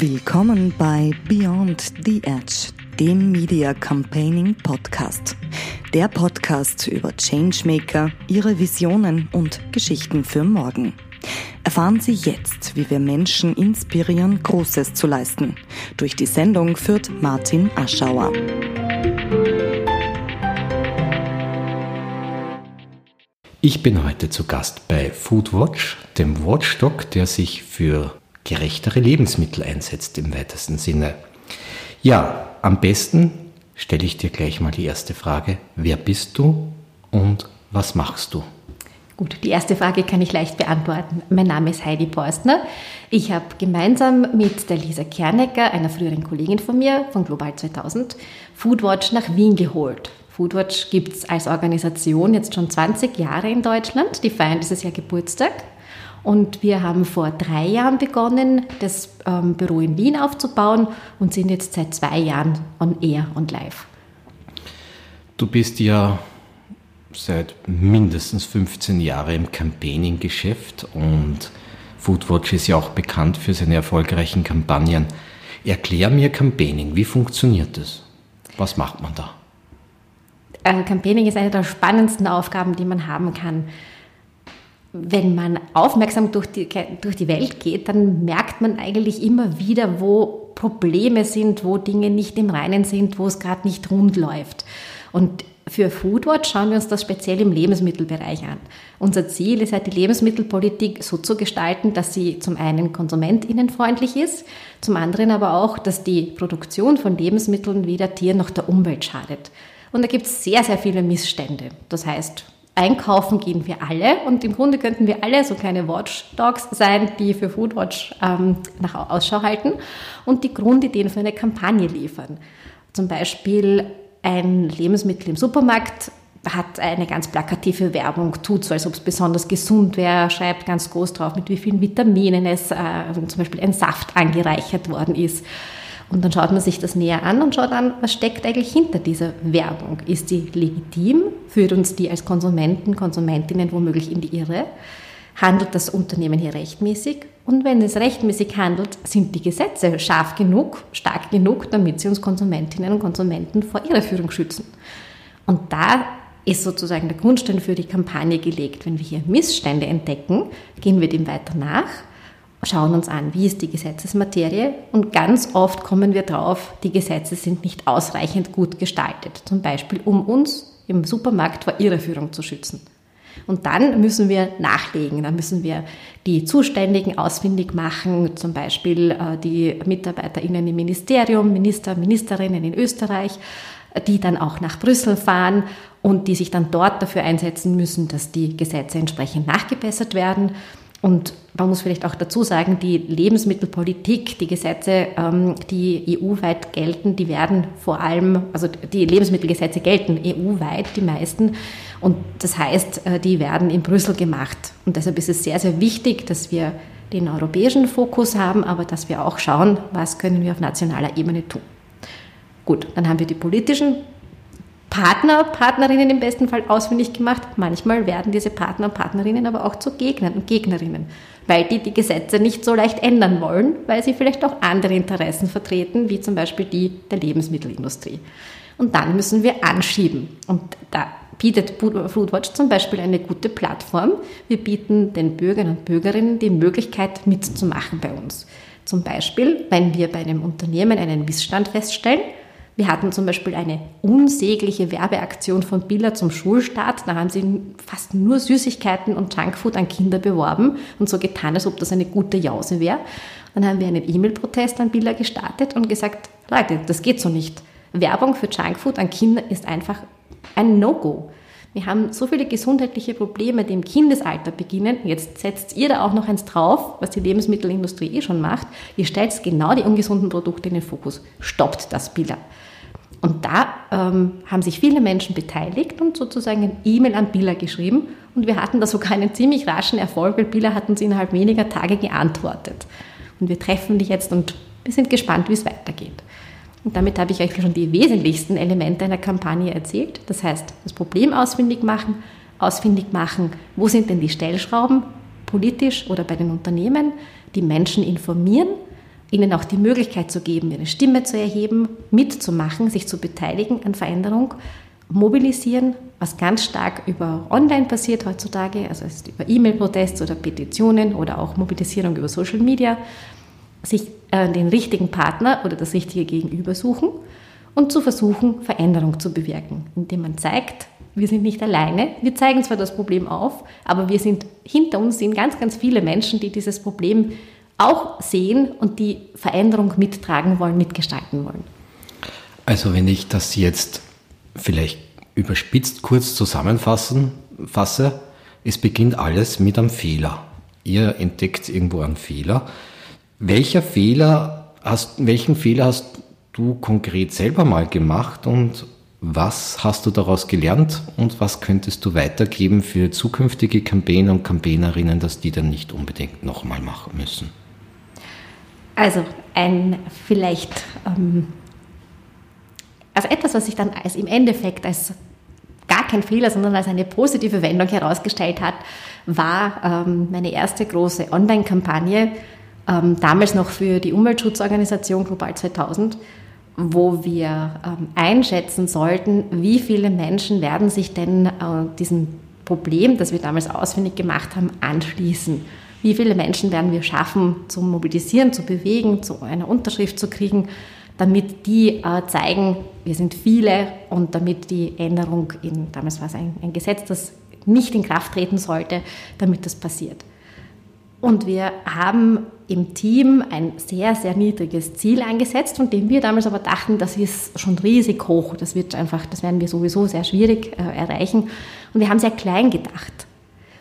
Willkommen bei Beyond the Edge, dem Media Campaigning Podcast. Der Podcast über Changemaker, ihre Visionen und Geschichten für morgen. Erfahren Sie jetzt, wie wir Menschen inspirieren, Großes zu leisten. Durch die Sendung führt Martin Aschauer. Ich bin heute zu Gast bei Foodwatch, dem Watchdog, der sich für gerechtere Lebensmittel einsetzt im weitesten Sinne. Ja, am besten stelle ich dir gleich mal die erste Frage. Wer bist du und was machst du? Gut, die erste Frage kann ich leicht beantworten. Mein Name ist Heidi Porstner. Ich habe gemeinsam mit der Lisa Kernecker, einer früheren Kollegin von mir von Global 2000, Foodwatch nach Wien geholt. Foodwatch gibt es als Organisation jetzt schon 20 Jahre in Deutschland. Die feiern dieses Jahr Geburtstag. Und wir haben vor drei Jahren begonnen, das ähm, Büro in Wien aufzubauen und sind jetzt seit zwei Jahren on air und live. Du bist ja seit mindestens 15 Jahren im Campaigning-Geschäft und Foodwatch ist ja auch bekannt für seine erfolgreichen Kampagnen. Erklär mir Campaigning, wie funktioniert das? Was macht man da? Äh, Campaigning ist eine der spannendsten Aufgaben, die man haben kann wenn man aufmerksam durch die, durch die Welt geht, dann merkt man eigentlich immer wieder, wo Probleme sind, wo Dinge nicht im Reinen sind, wo es gerade nicht rund läuft. Und für Foodwatch schauen wir uns das speziell im Lebensmittelbereich an. Unser Ziel ist halt, die Lebensmittelpolitik so zu gestalten, dass sie zum einen konsumentinnenfreundlich ist, zum anderen aber auch, dass die Produktion von Lebensmitteln weder Tieren noch der Umwelt schadet. Und da gibt es sehr, sehr viele Missstände. Das heißt, einkaufen gehen wir alle und im Grunde könnten wir alle so kleine Watchdogs sein, die für Foodwatch ähm, nach Ausschau halten und die Grundideen für eine Kampagne liefern. Zum Beispiel ein Lebensmittel im Supermarkt hat eine ganz plakative Werbung, tut so, als ob es besonders gesund wäre, schreibt ganz groß drauf, mit wie vielen Vitaminen es äh, zum Beispiel ein Saft angereichert worden ist. Und dann schaut man sich das näher an und schaut an, was steckt eigentlich hinter dieser Werbung. Ist die legitim? Führt uns die als Konsumenten, Konsumentinnen womöglich in die Irre? Handelt das Unternehmen hier rechtmäßig? Und wenn es rechtmäßig handelt, sind die Gesetze scharf genug, stark genug, damit sie uns Konsumentinnen und Konsumenten vor Irreführung schützen? Und da ist sozusagen der Grundstein für die Kampagne gelegt. Wenn wir hier Missstände entdecken, gehen wir dem weiter nach schauen uns an, wie ist die Gesetzesmaterie und ganz oft kommen wir drauf, die Gesetze sind nicht ausreichend gut gestaltet, zum Beispiel um uns im Supermarkt vor Irreführung zu schützen. Und dann müssen wir nachlegen, dann müssen wir die Zuständigen ausfindig machen, zum Beispiel äh, die MitarbeiterInnen im Ministerium, Minister, Ministerinnen in Österreich, die dann auch nach Brüssel fahren und die sich dann dort dafür einsetzen müssen, dass die Gesetze entsprechend nachgebessert werden. Und man muss vielleicht auch dazu sagen, die Lebensmittelpolitik, die Gesetze, ähm, die EU-weit gelten, die werden vor allem, also die Lebensmittelgesetze gelten EU-weit, die meisten. Und das heißt, äh, die werden in Brüssel gemacht. Und deshalb ist es sehr, sehr wichtig, dass wir den europäischen Fokus haben, aber dass wir auch schauen, was können wir auf nationaler Ebene tun. Gut, dann haben wir die politischen Partner, Partnerinnen im besten Fall ausfindig gemacht. Manchmal werden diese Partner und Partnerinnen aber auch zu Gegnern und Gegnerinnen, weil die die Gesetze nicht so leicht ändern wollen, weil sie vielleicht auch andere Interessen vertreten, wie zum Beispiel die der Lebensmittelindustrie. Und dann müssen wir anschieben. Und da bietet Foodwatch zum Beispiel eine gute Plattform. Wir bieten den Bürgern und Bürgerinnen die Möglichkeit mitzumachen bei uns. Zum Beispiel, wenn wir bei einem Unternehmen einen Missstand feststellen, wir hatten zum Beispiel eine unsägliche Werbeaktion von Billa zum Schulstart. Da haben sie fast nur Süßigkeiten und Junkfood an Kinder beworben und so getan, als ob das eine gute Jause wäre. Dann haben wir einen E-Mail-Protest an Billa gestartet und gesagt, Leute, das geht so nicht. Werbung für Junkfood an Kinder ist einfach ein No-Go. Wir haben so viele gesundheitliche Probleme, die im Kindesalter beginnen. Jetzt setzt ihr da auch noch eins drauf, was die Lebensmittelindustrie eh schon macht. Ihr stellt genau die ungesunden Produkte in den Fokus. Stoppt das Billa. Und da ähm, haben sich viele Menschen beteiligt und sozusagen ein E-Mail an Billa geschrieben. Und wir hatten da sogar einen ziemlich raschen Erfolg, weil Billa hat uns innerhalb weniger Tage geantwortet. Und wir treffen dich jetzt und wir sind gespannt, wie es weitergeht. Und damit habe ich euch schon die wesentlichsten Elemente einer Kampagne erzählt. Das heißt, das Problem ausfindig machen, ausfindig machen, wo sind denn die Stellschrauben, politisch oder bei den Unternehmen, die Menschen informieren, ihnen auch die Möglichkeit zu geben, ihre Stimme zu erheben, mitzumachen, sich zu beteiligen an Veränderung, mobilisieren, was ganz stark über Online passiert heutzutage, also über E-Mail-Protests oder Petitionen oder auch Mobilisierung über Social Media, sich äh, den richtigen Partner oder das richtige Gegenüber suchen und zu versuchen, Veränderung zu bewirken, indem man zeigt, wir sind nicht alleine. Wir zeigen zwar das Problem auf, aber wir sind hinter uns sind ganz, ganz viele Menschen, die dieses Problem auch sehen und die Veränderung mittragen wollen, mitgestalten wollen. Also wenn ich das jetzt vielleicht überspitzt kurz zusammenfassen fasse, es beginnt alles mit einem Fehler. Ihr entdeckt irgendwo einen Fehler. Welcher Fehler hast, welchen Fehler hast du konkret selber mal gemacht und was hast du daraus gelernt und was könntest du weitergeben für zukünftige Campaigner und Campaignerinnen, dass die dann nicht unbedingt nochmal machen müssen? Also ein vielleicht, ähm, also etwas, was sich dann als im Endeffekt als gar kein Fehler, sondern als eine positive Wendung herausgestellt hat, war ähm, meine erste große Online-Kampagne, ähm, damals noch für die Umweltschutzorganisation Global 2000 wo wir ähm, einschätzen sollten, wie viele Menschen werden sich denn äh, diesem Problem, das wir damals ausfindig gemacht haben, anschließen. Wie viele Menschen werden wir schaffen, zu mobilisieren, zu bewegen, zu einer Unterschrift zu kriegen, damit die äh, zeigen, wir sind viele und damit die Änderung in, damals war es ein, ein Gesetz, das nicht in Kraft treten sollte, damit das passiert. Und wir haben im Team ein sehr, sehr niedriges Ziel eingesetzt, von dem wir damals aber dachten, das ist schon riesig hoch. Das wird einfach, das werden wir sowieso sehr schwierig äh, erreichen. Und wir haben sehr klein gedacht.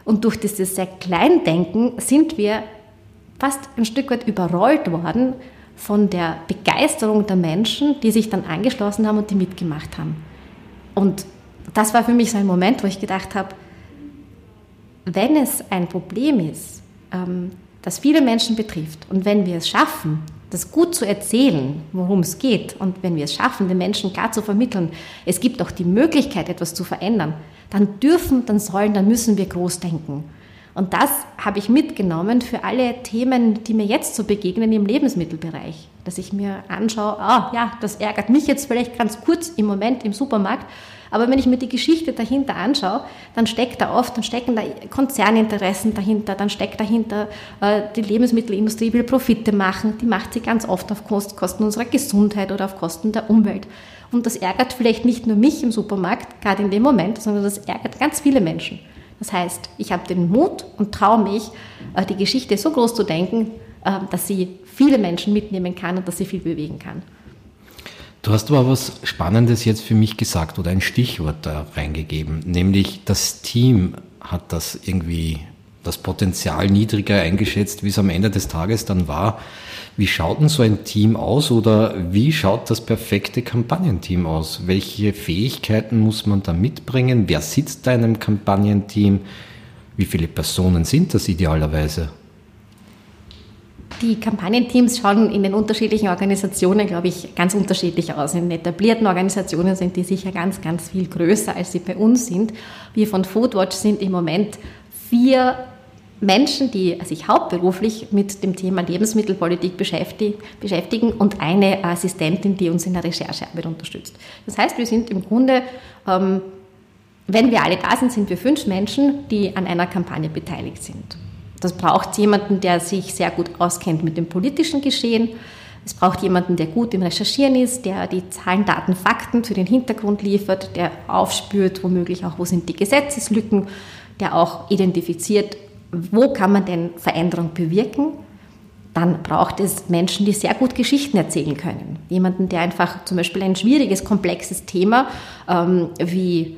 Und durch dieses sehr klein Denken sind wir fast ein Stück weit überrollt worden von der Begeisterung der Menschen, die sich dann angeschlossen haben und die mitgemacht haben. Und das war für mich so ein Moment, wo ich gedacht habe, wenn es ein Problem ist, ähm, das viele Menschen betrifft. Und wenn wir es schaffen, das gut zu erzählen, worum es geht, und wenn wir es schaffen, den Menschen klar zu vermitteln, es gibt auch die Möglichkeit, etwas zu verändern, dann dürfen, dann sollen, dann müssen wir groß denken. Und das habe ich mitgenommen für alle Themen, die mir jetzt so begegnen im Lebensmittelbereich. Dass ich mir anschaue, ah ja, das ärgert mich jetzt vielleicht ganz kurz im Moment im Supermarkt, aber wenn ich mir die Geschichte dahinter anschaue, dann steckt da oft, dann stecken da Konzerninteressen dahinter, dann steckt dahinter, äh, die Lebensmittelindustrie will Profite machen, die macht sie ganz oft auf Kosten unserer Gesundheit oder auf Kosten der Umwelt. Und das ärgert vielleicht nicht nur mich im Supermarkt, gerade in dem Moment, sondern das ärgert ganz viele Menschen. Das heißt, ich habe den Mut und traue mich, äh, die Geschichte so groß zu denken, äh, dass sie viele Menschen mitnehmen kann und dass sie viel bewegen kann. Du hast aber was Spannendes jetzt für mich gesagt oder ein Stichwort da reingegeben, nämlich das Team hat das irgendwie das Potenzial niedriger eingeschätzt, wie es am Ende des Tages dann war. Wie schaut denn so ein Team aus oder wie schaut das perfekte Kampagnenteam aus? Welche Fähigkeiten muss man da mitbringen? Wer sitzt da in einem Kampagnenteam? Wie viele Personen sind das idealerweise? Die Kampagnenteams schauen in den unterschiedlichen Organisationen, glaube ich, ganz unterschiedlich aus. In etablierten Organisationen sind die sicher ganz, ganz viel größer, als sie bei uns sind. Wir von Foodwatch sind im Moment vier Menschen, die sich hauptberuflich mit dem Thema Lebensmittelpolitik beschäftigen und eine Assistentin, die uns in der Recherchearbeit unterstützt. Das heißt, wir sind im Grunde, ähm, wenn wir alle da sind, sind wir fünf Menschen, die an einer Kampagne beteiligt sind. Das braucht jemanden, der sich sehr gut auskennt mit dem politischen Geschehen. Es braucht jemanden, der gut im Recherchieren ist, der die Zahlen, Daten, Fakten für den Hintergrund liefert, der aufspürt, womöglich auch, wo sind die Gesetzeslücken, der auch identifiziert, wo kann man denn Veränderung bewirken. Dann braucht es Menschen, die sehr gut Geschichten erzählen können. Jemanden, der einfach zum Beispiel ein schwieriges, komplexes Thema ähm, wie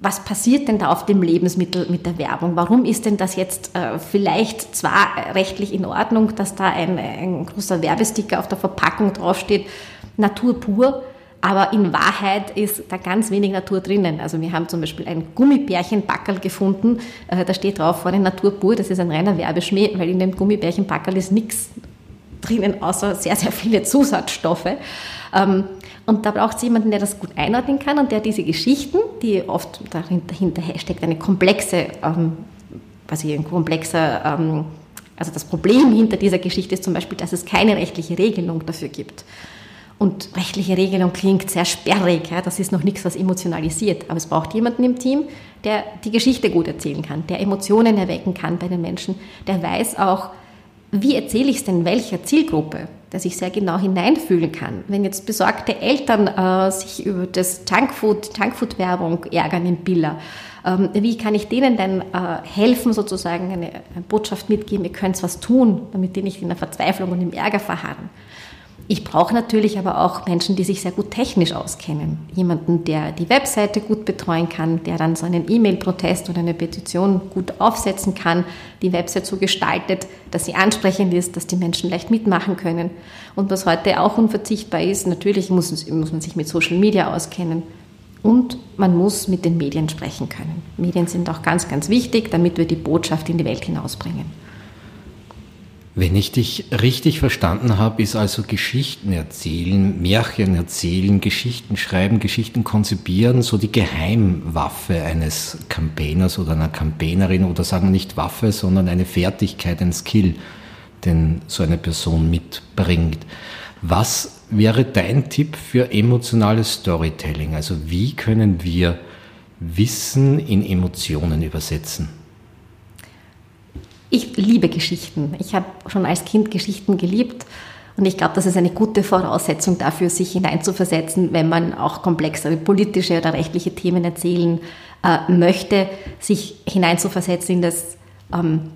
was passiert denn da auf dem Lebensmittel mit der Werbung? Warum ist denn das jetzt äh, vielleicht zwar rechtlich in Ordnung, dass da ein, ein großer Werbesticker auf der Verpackung draufsteht, Natur pur, aber in Wahrheit ist da ganz wenig Natur drinnen. Also wir haben zum Beispiel ein Gummibärchenpackerl gefunden, äh, da steht drauf vor den Natur pur, das ist ein reiner Werbeschmäh, weil in dem Gummibärchenpackerl ist nichts drinnen, außer sehr, sehr viele Zusatzstoffe. Ähm, und da braucht es jemanden, der das gut einordnen kann und der diese Geschichten, die oft dahinter steckt, eine komplexe, ähm, quasi ein komplexer ähm, Also das Problem hinter dieser Geschichte ist zum Beispiel, dass es keine rechtliche Regelung dafür gibt. Und rechtliche Regelung klingt sehr sperrig, ja, das ist noch nichts, was emotionalisiert. Aber es braucht jemanden im Team, der die Geschichte gut erzählen kann, der Emotionen erwecken kann bei den Menschen, der weiß auch, wie erzähle ich es denn welcher Zielgruppe, der sich sehr genau hineinfühlen kann. Wenn jetzt besorgte Eltern äh, sich über das Junkfood, Junkfood-Werbung ärgern in Billa, ähm, wie kann ich denen denn äh, helfen, sozusagen eine, eine Botschaft mitgeben, ihr könnt was tun, damit die nicht in der Verzweiflung und im Ärger verharren. Ich brauche natürlich aber auch Menschen, die sich sehr gut technisch auskennen. Jemanden, der die Webseite gut betreuen kann, der dann so einen E-Mail-Protest oder eine Petition gut aufsetzen kann, die Website so gestaltet, dass sie ansprechend ist, dass die Menschen leicht mitmachen können. Und was heute auch unverzichtbar ist, natürlich muss, muss man sich mit Social Media auskennen. Und man muss mit den Medien sprechen können. Medien sind auch ganz, ganz wichtig, damit wir die Botschaft in die Welt hinausbringen. Wenn ich dich richtig verstanden habe, ist also Geschichten erzählen, Märchen erzählen, Geschichten schreiben, Geschichten konzipieren so die Geheimwaffe eines Campaigners oder einer Campaignerin oder sagen wir nicht Waffe, sondern eine Fertigkeit, ein Skill, den so eine Person mitbringt. Was wäre dein Tipp für emotionales Storytelling? Also wie können wir Wissen in Emotionen übersetzen? Ich liebe Geschichten. Ich habe schon als Kind Geschichten geliebt. Und ich glaube, das ist eine gute Voraussetzung dafür, sich hineinzuversetzen, wenn man auch komplexere politische oder rechtliche Themen erzählen äh, möchte, sich hineinzuversetzen in das. Ähm,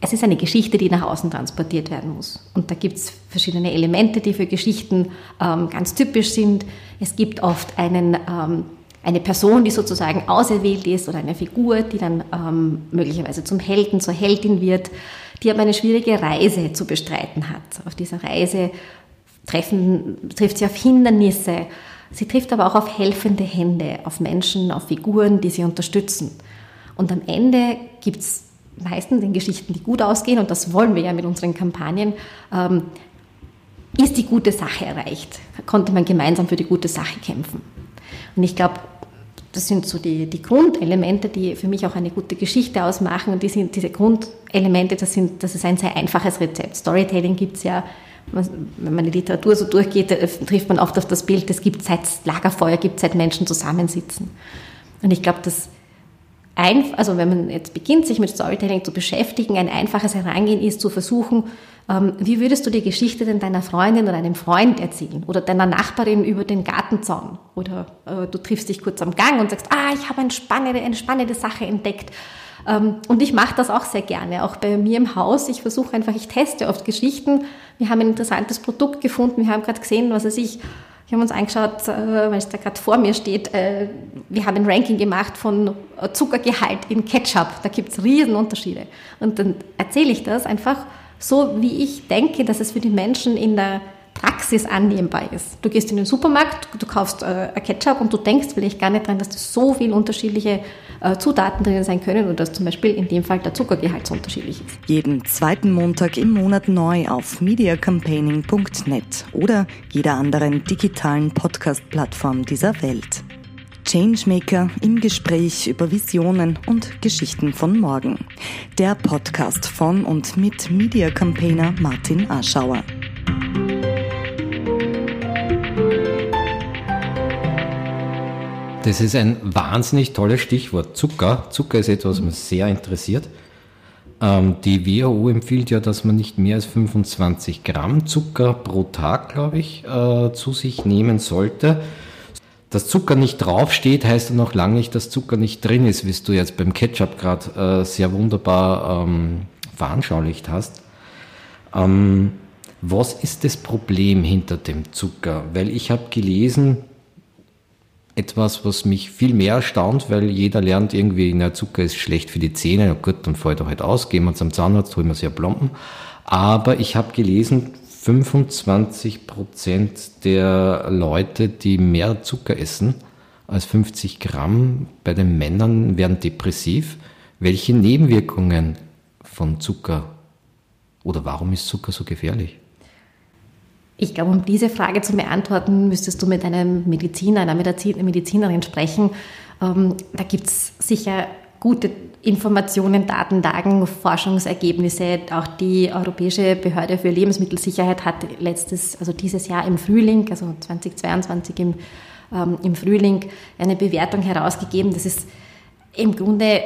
es ist eine Geschichte, die nach außen transportiert werden muss. Und da gibt es verschiedene Elemente, die für Geschichten ähm, ganz typisch sind. Es gibt oft einen ähm, eine Person, die sozusagen auserwählt ist oder eine Figur, die dann ähm, möglicherweise zum Helden, zur Heldin wird, die aber eine schwierige Reise zu bestreiten hat. Auf dieser Reise treffen, trifft sie auf Hindernisse, sie trifft aber auch auf helfende Hände, auf Menschen, auf Figuren, die sie unterstützen. Und am Ende gibt es meistens in Geschichten, die gut ausgehen, und das wollen wir ja mit unseren Kampagnen, ähm, ist die gute Sache erreicht. Konnte man gemeinsam für die gute Sache kämpfen. Und ich glaube, das sind so die, die Grundelemente, die für mich auch eine gute Geschichte ausmachen. Und die sind, diese Grundelemente, das, sind, das ist ein sehr einfaches Rezept. Storytelling gibt es ja, wenn man die Literatur so durchgeht, trifft man oft auf das Bild, es gibt seit Lagerfeuer, gibt seit Menschen zusammensitzen. Und ich glaube, dass ein, also wenn man jetzt beginnt, sich mit Storytelling zu beschäftigen, ein einfaches Herangehen ist, zu versuchen, ähm, wie würdest du die Geschichte denn deiner Freundin oder einem Freund erzählen oder deiner Nachbarin über den Gartenzaun oder äh, du triffst dich kurz am Gang und sagst, ah, ich habe eine spannende, eine spannende Sache entdeckt. Ähm, und ich mache das auch sehr gerne, auch bei mir im Haus. Ich versuche einfach, ich teste oft Geschichten. Wir haben ein interessantes Produkt gefunden, wir haben gerade gesehen, was weiß ich, wir haben uns angeschaut, äh, weil es da gerade vor mir steht, äh, wir haben ein Ranking gemacht von Zuckergehalt in Ketchup. Da gibt es Riesenunterschiede. Und dann erzähle ich das einfach so wie ich denke, dass es für die Menschen in der Praxis annehmbar ist. Du gehst in den Supermarkt, du kaufst äh, Ketchup und du denkst vielleicht gar nicht dran, dass da so viele unterschiedliche Zutaten drin sein können und dass zum Beispiel in dem Fall der Zuckergehalt so unterschiedlich ist. Jeden zweiten Montag im Monat neu auf mediacampaigning.net oder jeder anderen digitalen Podcast-Plattform dieser Welt. Changemaker im Gespräch über Visionen und Geschichten von morgen. Der Podcast von und mit Media Campaigner Martin Aschauer. Das ist ein wahnsinnig tolles Stichwort. Zucker. Zucker ist etwas, was mich sehr interessiert. Ähm, die WHO empfiehlt ja, dass man nicht mehr als 25 Gramm Zucker pro Tag, glaube ich, äh, zu sich nehmen sollte dass Zucker nicht draufsteht, heißt ja noch lange nicht, dass Zucker nicht drin ist, wie du jetzt beim Ketchup gerade äh, sehr wunderbar ähm, veranschaulicht hast. Ähm, was ist das Problem hinter dem Zucker? Weil ich habe gelesen, etwas, was mich viel mehr erstaunt, weil jeder lernt irgendwie, na, Zucker ist schlecht für die Zähne, na gut, dann fällt er halt aus, gehen wir zum Zahnarzt, holen wir sehr Plomben. Aber ich habe gelesen, 25 Prozent der Leute, die mehr Zucker essen als 50 Gramm bei den Männern, werden depressiv. Welche Nebenwirkungen von Zucker oder warum ist Zucker so gefährlich? Ich glaube, um diese Frage zu beantworten, müsstest du mit einem Mediziner, einer Medizinerin sprechen. Ähm, da gibt es sicher gute Informationen, Datenlagen, Forschungsergebnisse. Auch die Europäische Behörde für Lebensmittelsicherheit hat letztes, also dieses Jahr im Frühling, also 2022 im, ähm, im Frühling, eine Bewertung herausgegeben. Das ist im Grunde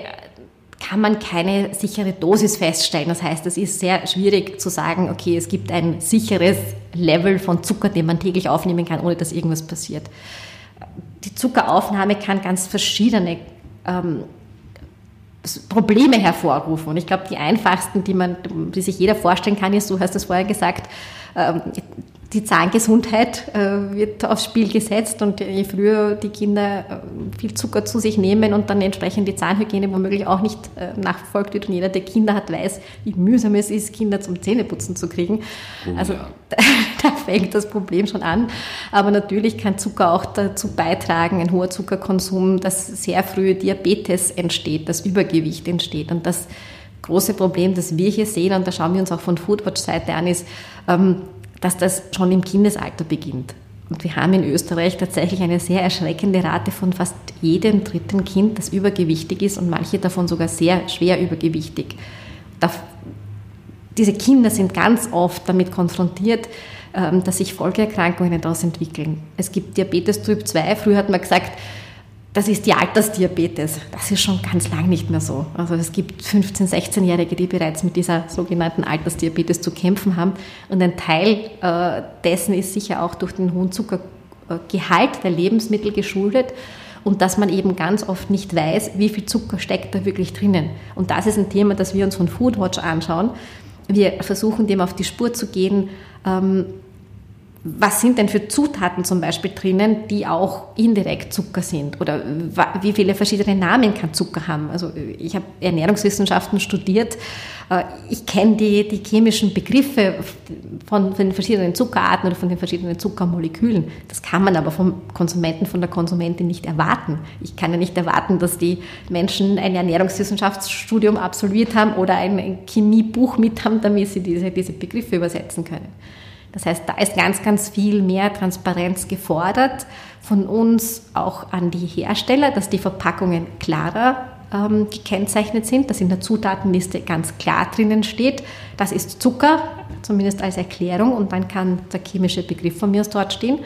kann man keine sichere Dosis feststellen. Das heißt, es ist sehr schwierig zu sagen, okay, es gibt ein sicheres Level von Zucker, den man täglich aufnehmen kann, ohne dass irgendwas passiert. Die Zuckeraufnahme kann ganz verschiedene ähm, Probleme hervorrufen. Und ich glaube, die einfachsten, die man, die sich jeder vorstellen kann, ist, du hast es vorher gesagt, die Zahngesundheit äh, wird aufs Spiel gesetzt und je früher die Kinder äh, viel Zucker zu sich nehmen und dann entsprechend die Zahnhygiene womöglich auch nicht äh, nachverfolgt wird und jeder, der Kinder hat, weiß, wie mühsam es ist, Kinder zum Zähneputzen zu kriegen. Oh, also ja. da, da fängt das Problem schon an. Aber natürlich kann Zucker auch dazu beitragen, ein hoher Zuckerkonsum, dass sehr früh Diabetes entsteht, dass Übergewicht entsteht und das große Problem, das wir hier sehen, und da schauen wir uns auch von Foodwatch-Seite an, ist, ähm, dass das schon im Kindesalter beginnt. Und wir haben in Österreich tatsächlich eine sehr erschreckende Rate von fast jedem dritten Kind, das übergewichtig ist und manche davon sogar sehr schwer übergewichtig. diese Kinder sind ganz oft damit konfrontiert, ähm, dass sich Folgeerkrankungen daraus entwickeln. Es gibt Diabetes Typ 2. Früher hat man gesagt, das ist die Altersdiabetes. Das ist schon ganz lang nicht mehr so. Also es gibt 15-, 16-Jährige, die bereits mit dieser sogenannten Altersdiabetes zu kämpfen haben. Und ein Teil äh, dessen ist sicher auch durch den hohen Zuckergehalt der Lebensmittel geschuldet und dass man eben ganz oft nicht weiß, wie viel Zucker steckt da wirklich drinnen. Und das ist ein Thema, das wir uns von Foodwatch anschauen. Wir versuchen dem auf die Spur zu gehen, ähm, was sind denn für Zutaten zum Beispiel drinnen, die auch indirekt Zucker sind? Oder wie viele verschiedene Namen kann Zucker haben? Also ich habe Ernährungswissenschaften studiert. Äh, ich kenne die, die chemischen Begriffe von, den verschiedenen Zuckerarten oder von den verschiedenen Zuckermolekülen. Das kann man aber vom Konsumenten, von der Konsumentin nicht erwarten. Ich kann ja nicht erwarten, dass die Menschen ein Ernährungswissenschaftsstudium absolviert haben oder ein Chemiebuch mit haben, damit sie diese, diese Begriffe übersetzen können. Das heißt, da ist ganz, ganz viel mehr Transparenz gefordert von uns auch an die Hersteller, dass die Verpackungen klarer ähm, gekennzeichnet sind, dass in der Zutatenliste ganz klar drinnen steht, das ist Zucker, zumindest als Erklärung, und dann kann der chemische Begriff von mir aus dort stehen,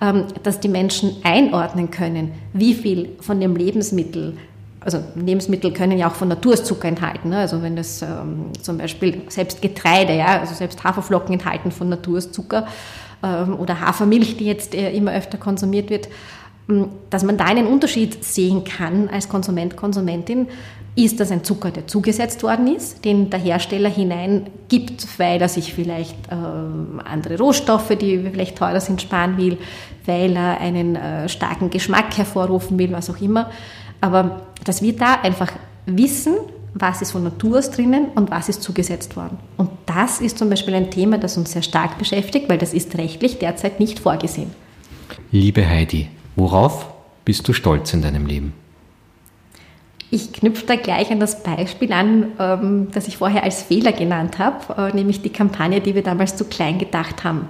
ähm, dass die Menschen einordnen können, wie viel von dem Lebensmittel also Lebensmittel können ja auch von Natur Zucker enthalten. Ne? Also wenn das ähm, zum Beispiel selbst Getreide, ja, also selbst Haferflocken enthalten von Natur Zucker ähm, oder Hafermilch, die jetzt äh, immer öfter konsumiert wird, ähm, dass man da einen Unterschied sehen kann als Konsument, Konsumentin. Ist das ein Zucker, der zugesetzt worden ist, den der Hersteller hineingibt, weil er sich vielleicht äh, andere Rohstoffe, die vielleicht teurer sind, sparen will, weil er einen äh, starken Geschmack hervorrufen will, was auch immer. Aber dass wir da einfach wissen, was ist von Natur aus drinnen und was ist zugesetzt worden. Und das ist zum Beispiel ein Thema, das uns sehr stark beschäftigt, weil das ist rechtlich derzeit nicht vorgesehen. Liebe Heidi, worauf bist du stolz in deinem Leben? Ich knüpfe da gleich an das Beispiel an, ähm, das ich vorher als Fehler genannt habe, äh, nämlich die Kampagne, die wir damals zu klein gedacht haben.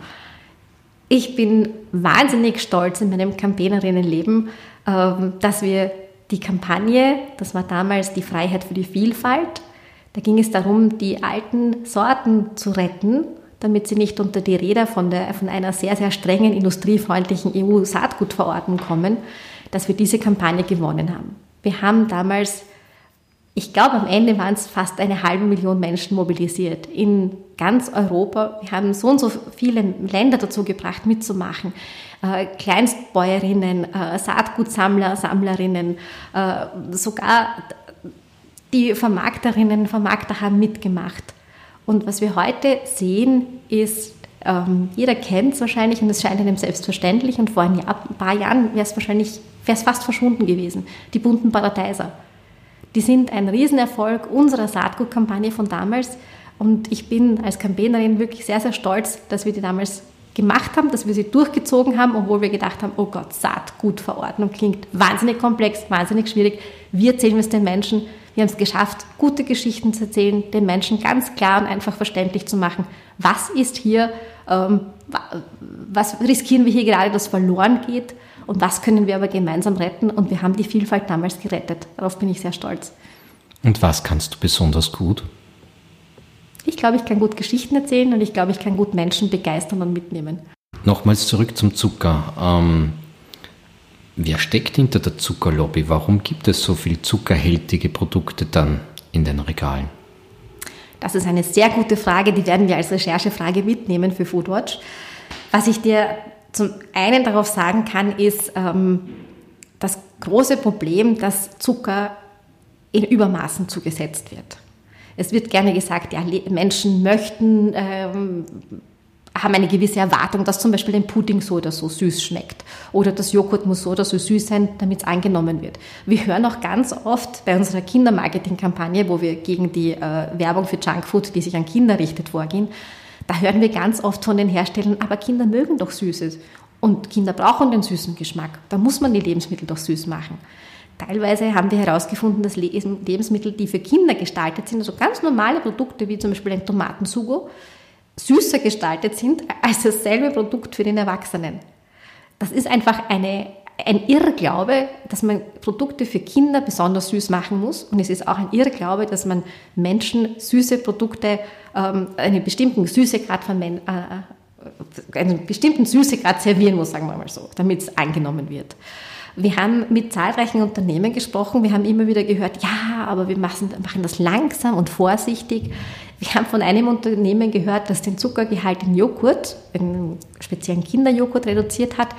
Ich bin wahnsinnig stolz in meinem Campaignerinnenleben, ähm, dass wir die Kampagne, das war damals die Freiheit für die Vielfalt. Da ging es darum, die alten Sorten zu retten, damit sie nicht unter die Räder von, der, von einer sehr, sehr strengen industriefreundlichen EU-Saatgutverordnung kommen, dass wir diese Kampagne gewonnen haben. Wir haben damals, ich glaube am Ende waren es fast eine halbe Million Menschen mobilisiert in ganz Europa. Wir haben so und so viele Länder dazu gebracht, mitzumachen. Äh, Kleinstbäuerinnen, äh, Saatgutsammler, Sammlerinnen, äh, sogar die Vermarkterinnen, Vermarkter haben mitgemacht. Und was wir heute sehen, ist, ähm, jeder kennt es wahrscheinlich und es scheint einem selbstverständlich und vor ein, Jahr, ein paar Jahren wäre es wahrscheinlich wäre es fast verschwunden gewesen. Die bunten Paradeiser. Die sind ein Riesenerfolg unserer Saatgutkampagne von damals und ich bin als Campaignerin wirklich sehr, sehr stolz, dass wir die damals gemacht haben, dass wir sie durchgezogen haben, obwohl wir gedacht haben, oh Gott, Saatgutverordnung klingt wahnsinnig komplex, wahnsinnig schwierig. Wir erzählen es den Menschen. Wir haben es geschafft, gute Geschichten zu erzählen, den Menschen ganz klar und einfach verständlich zu machen, was ist hier, ähm, was riskieren wir hier gerade, dass verloren geht und was können wir aber gemeinsam retten. Und wir haben die Vielfalt damals gerettet. Darauf bin ich sehr stolz. Und was kannst du besonders gut? Ich glaube, ich kann gut Geschichten erzählen und ich glaube, ich kann gut Menschen begeistern und mitnehmen. Nochmals zurück zum Zucker. Ähm, wer steckt hinter der Zuckerlobby? Warum gibt es so viel zuckerhältige Produkte dann in den Regalen? Das ist eine sehr gute Frage, die werden wir als Recherchefrage mitnehmen für Foodwatch. Was ich dir zum einen darauf sagen kann, ist ähm, das große Problem, dass Zucker in Übermaßen zugesetzt wird. Es wird gerne gesagt, ja, Menschen möchten, ähm, haben eine gewisse Erwartung, dass zum Beispiel ein Pudding so oder so süß schmeckt oder das Joghurt muss so oder so süß sein, damit es angenommen wird. Wir hören auch ganz oft bei unserer Kindermarketing-Kampagne, wo wir gegen die äh, Werbung für Junkfood, die sich an Kinder richtet, vorgehen, da hören wir ganz oft von den Herstellern, aber Kinder mögen doch Süßes und Kinder brauchen den süßen Geschmack. Da muss man die Lebensmittel doch süß machen. Teilweise haben wir herausgefunden, dass Lebensmittel, die für Kinder gestaltet sind, also ganz normale Produkte wie zum Beispiel ein Tomatensugo, süßer gestaltet sind als dasselbe Produkt für den Erwachsenen. Das ist einfach eine, ein Irrglaube, dass man Produkte für Kinder besonders süß machen muss. Und es ist auch ein Irrglaube, dass man Menschen süße Produkte, ähm, einen bestimmten Süßegrad von, äh, einen bestimmten Süßegrad servieren muss, sagen wir mal so, damit es angenommen wird. Wir haben mit zahlreichen Unternehmen gesprochen. Wir haben immer wieder gehört, ja, aber wir machen, machen das langsam und vorsichtig. Wir haben von einem Unternehmen gehört, das den Zuckergehalt in Joghurt, in speziellen Kinderjoghurt reduziert hat,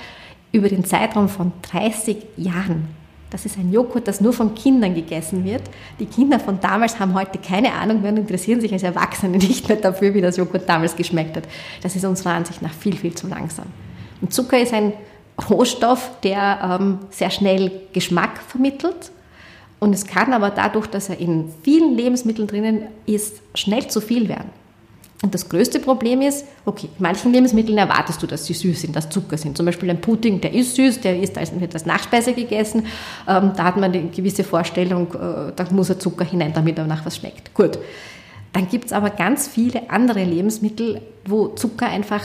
über den Zeitraum von 30 Jahren. Das ist ein Joghurt, das nur von Kindern gegessen wird. Die Kinder von damals haben heute keine Ahnung mehr und interessieren sich als Erwachsene nicht mehr dafür, wie das Joghurt damals geschmeckt hat. Das ist unserer Ansicht nach viel, viel zu langsam. Und Zucker ist ein Rohstoff, der ähm, sehr schnell Geschmack vermittelt. Und es kann aber dadurch, dass er in vielen Lebensmitteln drinnen ist, schnell zu viel werden. Und das größte Problem ist, okay, in manchen Lebensmitteln erwartest du, dass sie süß sind, dass Zucker sind. Zum Beispiel ein Pudding, der ist süß, der ist als, wird als Nachspeise gegessen. Ähm, da hat man eine gewisse Vorstellung, äh, da muss er Zucker hinein, damit er nach was schmeckt. Gut. Dann gibt es aber ganz viele andere Lebensmittel, wo Zucker einfach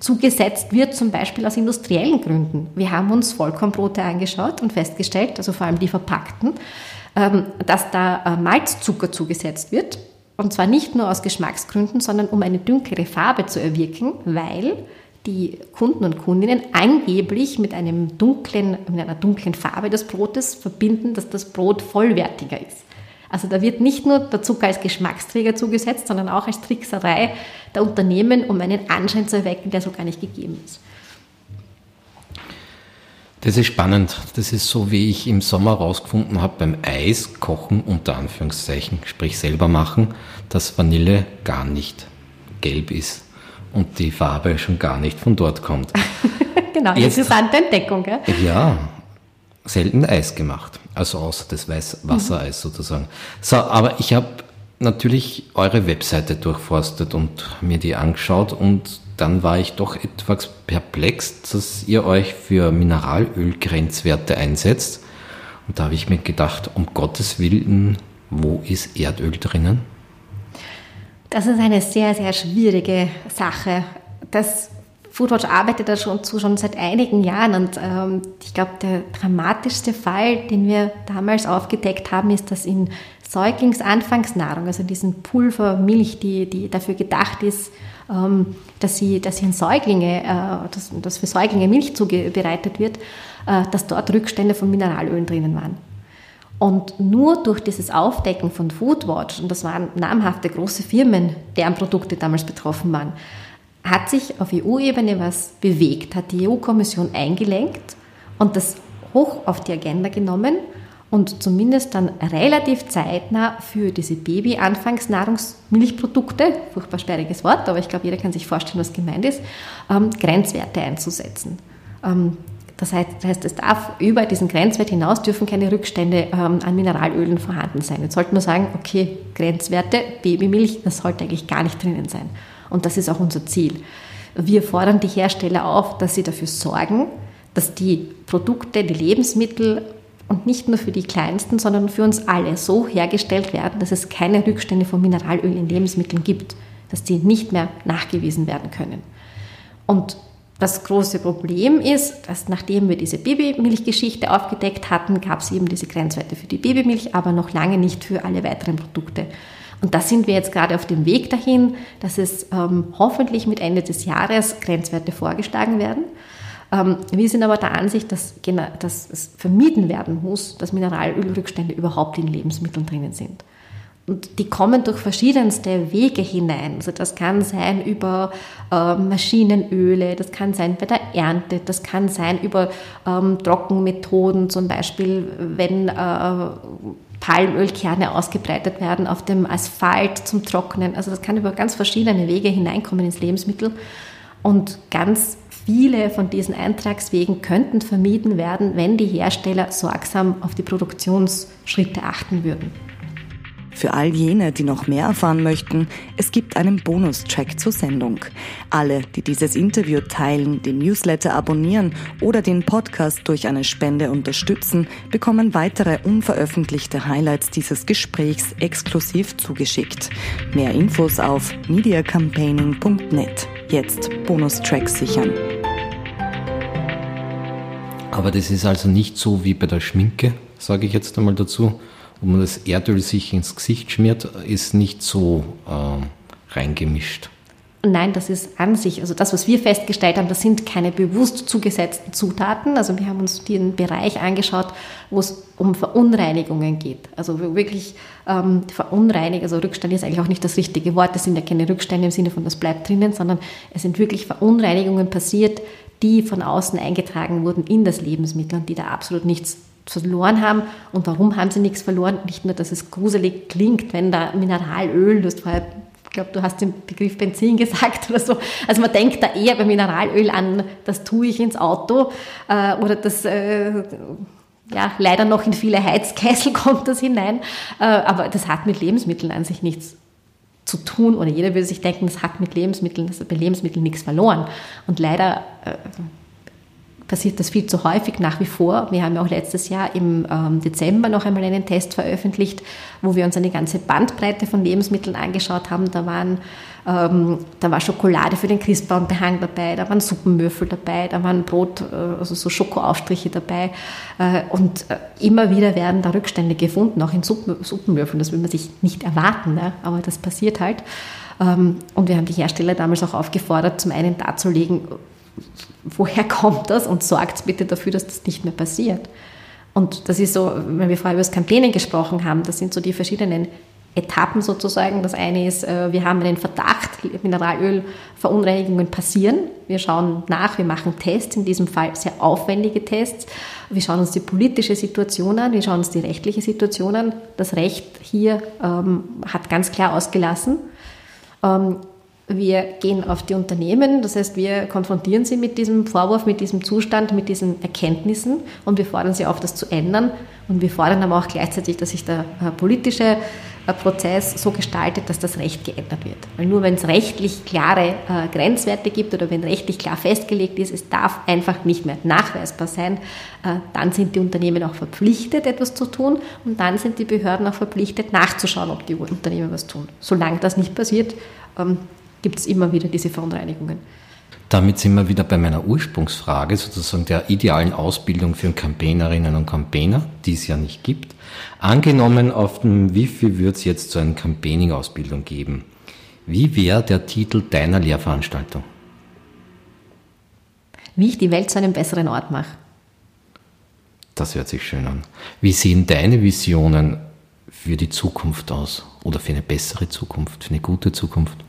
zugesetzt wird, zum Beispiel aus industriellen Gründen. Wir haben uns Vollkornbrote angeschaut und festgestellt, also vor allem die verpackten, ähm, dass da äh, Malzzucker zugesetzt wird. Und zwar nicht nur aus Geschmacksgründen, sondern um eine dunklere Farbe zu erwirken, weil die Kunden und Kundinnen angeblich mit, einem dunklen, mit einer dunklen Farbe des Brotes verbinden, dass das Brot vollwertiger ist. Also da wird nicht nur der Zucker als Geschmacksträger zugesetzt, sondern auch als Trickserei der Unternehmen, um einen Anschein zu erwecken, der so gar nicht gegeben ist. Das ist spannend. Das ist so, wie ich im Sommer herausgefunden habe beim Eis kochen, unter Anführungszeichen, sprich selber machen, dass Vanille gar nicht gelb ist und die Farbe schon gar nicht von dort kommt. genau, Jetzt, interessante Entdeckung. Gell? Ja, selten Eis gemacht. Also außer das Weiß Wassereis mhm. sozusagen. So, aber ich habe natürlich eure Webseite durchforstet und mir die angeschaut und dann war ich doch etwas perplex, dass ihr euch für Mineralölgrenzwerte einsetzt. Und da habe ich mir gedacht, um Gottes Willen, wo ist Erdöl drinnen? Das ist eine sehr, sehr schwierige Sache. Das Foodwatch arbeitet da schon, schon seit einigen Jahren und ähm, ich glaube, der dramatischste Fall, den wir damals aufgedeckt haben, ist, dass in Säuglingsanfangsnahrung, also diesen Pulvermilch, die, die dafür gedacht ist, dass, sie, dass sie in Säuglinge, äh, dass, dass für Säuglinge Milch zubereitet wird, äh, dass dort Rückstände von Mineralölen drinnen waren. Und nur durch dieses Aufdecken von Foodwatch, und das waren namhafte große Firmen, deren Produkte damals betroffen waren, hat sich auf EU-Ebene was bewegt, hat die EU-Kommission eingelenkt und das hoch auf die Agenda genommen und zumindest dann relativ zeitnah für diese Baby-Anfangsnahrungsmilchprodukte, furchtbar sperriges Wort, aber ich glaube, jeder kann sich vorstellen, was gemeint ist, ähm, Grenzwerte einzusetzen. Ähm, das heißt, das heißt, es darf über diesen Grenzwert hinaus dürfen keine Rückstände ähm, an Mineralölen vorhanden sein. Jetzt sollte man sagen, okay, Grenzwerte, Babymilch, das sollte eigentlich gar nicht drinnen sein. Und das ist auch unser Ziel. Wir fordern die Hersteller auf, dass sie dafür sorgen, dass die Produkte, die Lebensmittel und nicht nur für die kleinsten, sondern für uns alle so hergestellt werden, dass es keine Rückstände von Mineralöl in Lebensmitteln gibt, dass die nicht mehr nachgewiesen werden können. Und Das große Problem ist, dass nachdem wir diese Babymilchgeschichte aufgedeckt hatten, gab es eben diese Grenzwerte für die Babymilch, aber noch lange nicht für alle weiteren Produkte. Und da sind wir jetzt gerade auf dem Weg dahin, dass es ähm, hoffentlich mit Ende des Jahres Grenzwerte vorgeschlagen werden. Ähm, wir sind aber der Ansicht, dass, dass es vermieden werden muss, dass Mineralölrückstände überhaupt in Lebensmitteln drinnen sind. Und die kommen durch verschiedenste Wege hinein. Also das kann sein über äh, Maschinenöle, das kann sein bei der Ernte, das kann sein über ähm, Trockenmethoden, zum Beispiel wenn äh, Palmölkerne ausgebreitet werden auf dem Asphalt zum Trocknen. Also das kann über ganz verschiedene Wege hineinkommen ins Lebensmittel. Und ganz viele von diesen Eintragswegen könnten vermieden werden, wenn die Hersteller sorgsam auf die Produktionsschritte achten würden. Für all jene, die noch mehr erfahren möchten, es gibt einen Bonustrack zur Sendung. Alle, die dieses Interview teilen, den Newsletter abonnieren oder den Podcast durch eine Spende unterstützen, bekommen weitere unveröffentlichte Highlights dieses Gesprächs exklusiv zugeschickt. Mehr Infos auf mediacampaigning.net. Jetzt Bonustracks sichern. Aber das ist also nicht so wie bei der Schminke, sage ich jetzt einmal dazu wo man das Erdöl sich ins Gesicht schmiert, ist nicht so äh, reingemischt. Nein, das ist an sich, also das, was wir festgestellt haben, das sind keine bewusst zugesetzten Zutaten. Also wir haben uns den Bereich angeschaut, wo es um Verunreinigungen geht. Also wirklich ähm, Verunreinigung, also Rückstand ist eigentlich auch nicht das richtige Wort, das sind ja keine Rückstände im Sinne von, das bleibt drinnen, sondern es sind wirklich Verunreinigungen passiert, die von außen eingetragen wurden in das Lebensmittel und die da absolut nichts verloren haben. Und warum haben sie nichts verloren? Nicht nur, dass es gruselig klingt, wenn da Mineralöl, du hast vorher, ich glaube, du hast den Begriff Benzin gesagt oder so. Also man denkt da eher bei Mineralöl an, das tue ich ins Auto äh, oder das... Äh, ja, leider noch in viele Heizkessel kommt das hinein, äh, aber das hat mit Lebensmitteln an sich nichts zu tun oder jeder würde sich denken, das hat mit Lebensmitteln, das hat bei Lebensmitteln nichts verloren. Und leider äh, passiert das viel zu häufig nach wie vor. Wir haben ja auch letztes Jahr im ähm, Dezember noch einmal einen Test veröffentlicht, wo wir uns eine ganze Bandbreite von Lebensmitteln angeschaut haben. Da, waren, ähm, da war Schokolade für den Christbaumbehang dabei, da waren Suppenwürfel dabei, da waren Brot, äh, also so Schokoaufstriche dabei. Äh, und äh, immer wieder werden da Rückstände gefunden, auch in Suppen, Suppenwürfeln. Das will man sich nicht erwarten, ne? aber das passiert halt. Ähm, und wir haben die Hersteller damals auch aufgefordert, zum einen darzulegen, woher kommt das und sorgt bitte dafür, dass das nicht mehr passiert. Und das ist so, wenn wir vorher über das Campaigning gesprochen haben, das sind so die verschiedenen Etappen sozusagen. Das eine ist, äh, wir haben einen Verdacht, Mineralölverunreinigungen passieren. Wir schauen nach, wir machen Tests, in diesem Fall sehr aufwendige Tests. Wir schauen uns die politische Situation an, wir schauen uns die rechtliche Situation an. Das Recht hier ähm, hat ganz klar ausgelassen. Ähm, wir gehen auf die Unternehmen, das heißt, wir konfrontieren sie mit diesem Vorwurf, mit diesem Zustand, mit diesen Erkenntnissen und wir fordern sie auf, das zu ändern. Und wir fordern aber auch gleichzeitig, dass sich der äh, politische äh, Prozess so gestaltet, dass das Recht geändert wird. Weil nur wenn es rechtlich klare äh, Grenzwerte gibt oder wenn rechtlich klar festgelegt ist, es darf einfach nicht mehr nachweisbar sein, dann sind die Unternehmen auch verpflichtet, etwas zu tun und dann sind die Behörden auch verpflichtet, nachzuschauen, ob die Unternehmen was tun. Solange das nicht passiert, ähm, gibt es immer wieder diese Verunreinigungen. Damit sind wir wieder bei meiner Ursprungsfrage, sozusagen der idealen Ausbildung für Campaignerinnen und Campaigner, die es ja nicht gibt. Angenommen, auf dem Wifi wird es jetzt so eine Campaigning-Ausbildung geben. Wie wäre der Titel deiner Lehrveranstaltung? Wie ich die Welt zu einem besseren Ort mache. Das hört sich schön an. Wie sehen deine Visionen für die Zukunft aus? Oder für eine bessere Zukunft, für eine gute Zukunft?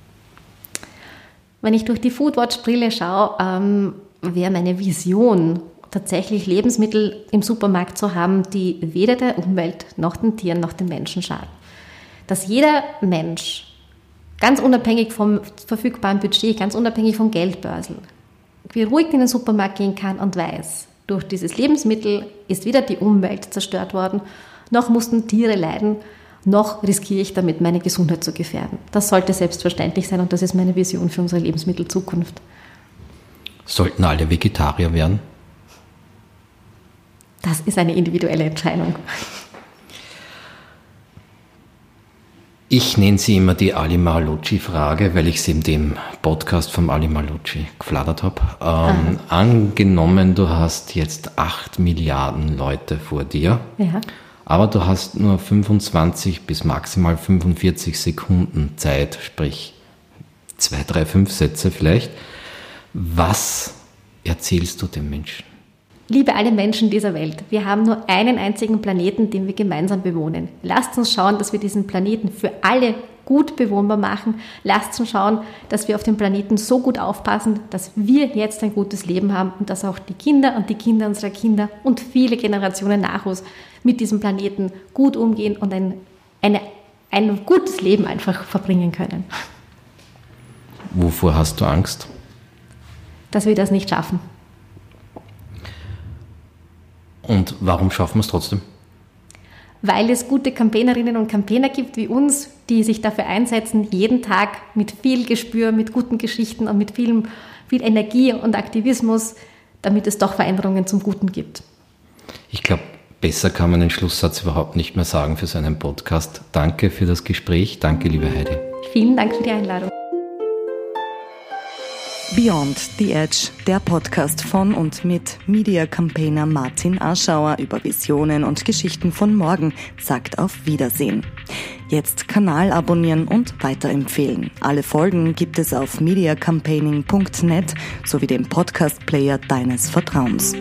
Wenn ich durch die Foodwatch-Brille schaue, ähm, wäre meine Vision, tatsächlich Lebensmittel im Supermarkt zu haben, die weder der Umwelt noch den Tieren noch den Menschen schaden. Dass jeder Mensch, ganz unabhängig vom verfügbaren Budget, ganz unabhängig vom Geldbörsel, beruhigt in den Supermarkt gehen kann und weiß, durch dieses Lebensmittel ist weder die Umwelt zerstört worden, noch mussten Tiere leiden, noch riskiere ich damit, meine Gesundheit zu gefährden. Das sollte selbstverständlich sein und das ist meine Vision für unsere Lebensmittelzukunft. Sollten alle Vegetarier werden? Das ist eine individuelle Entscheidung. Ich nenne sie immer die Ali Malucci-Frage, weil ich sie in dem Podcast vom Ali Malucci geflattert habe. Ähm, angenommen, du hast jetzt 8 Milliarden Leute vor dir, Ja. Aber du hast nur 25 bis maximal 45 Sekunden Zeit, sprich zwei, drei, fünf Sätze vielleicht. Was erzählst du den Menschen? Liebe alle Menschen dieser Welt, wir haben nur einen einzigen Planeten, den wir gemeinsam bewohnen. Lasst uns schauen, dass wir diesen Planeten für alle gut bewohnbar machen. Lasst uns schauen, dass wir auf dem Planeten so gut aufpassen, dass wir jetzt ein gutes Leben haben und dass auch die Kinder und die Kinder unserer Kinder und viele Generationen nach uns mit diesem Planeten gut umgehen und ein, eine, ein gutes Leben einfach verbringen können. Wovor hast du Angst? Dass wir das nicht schaffen. Und warum schaffen wir es trotzdem? weil es gute Campaignerinnen und Campaigner gibt wie uns, die sich dafür einsetzen, jeden Tag mit viel Gespür, mit guten Geschichten und mit viel, viel Energie und Aktivismus, damit es doch Veränderungen zum Guten gibt. Ich glaube, besser kann man den Schlusssatz überhaupt nicht mehr sagen für so einen Podcast. Danke für das Gespräch. Danke, liebe Heidi. Vielen Dank für die Einladung. Beyond the Edge, der Podcast von und mit Media Campaigner Martin Aschauer über Visionen und Geschichten von morgen, sagt auf Wiedersehen. Jetzt Kanal abonnieren und weiterempfehlen. Alle Folgen gibt es auf mediacampaigning.net sowie dem Podcast Player deines Vertrauens.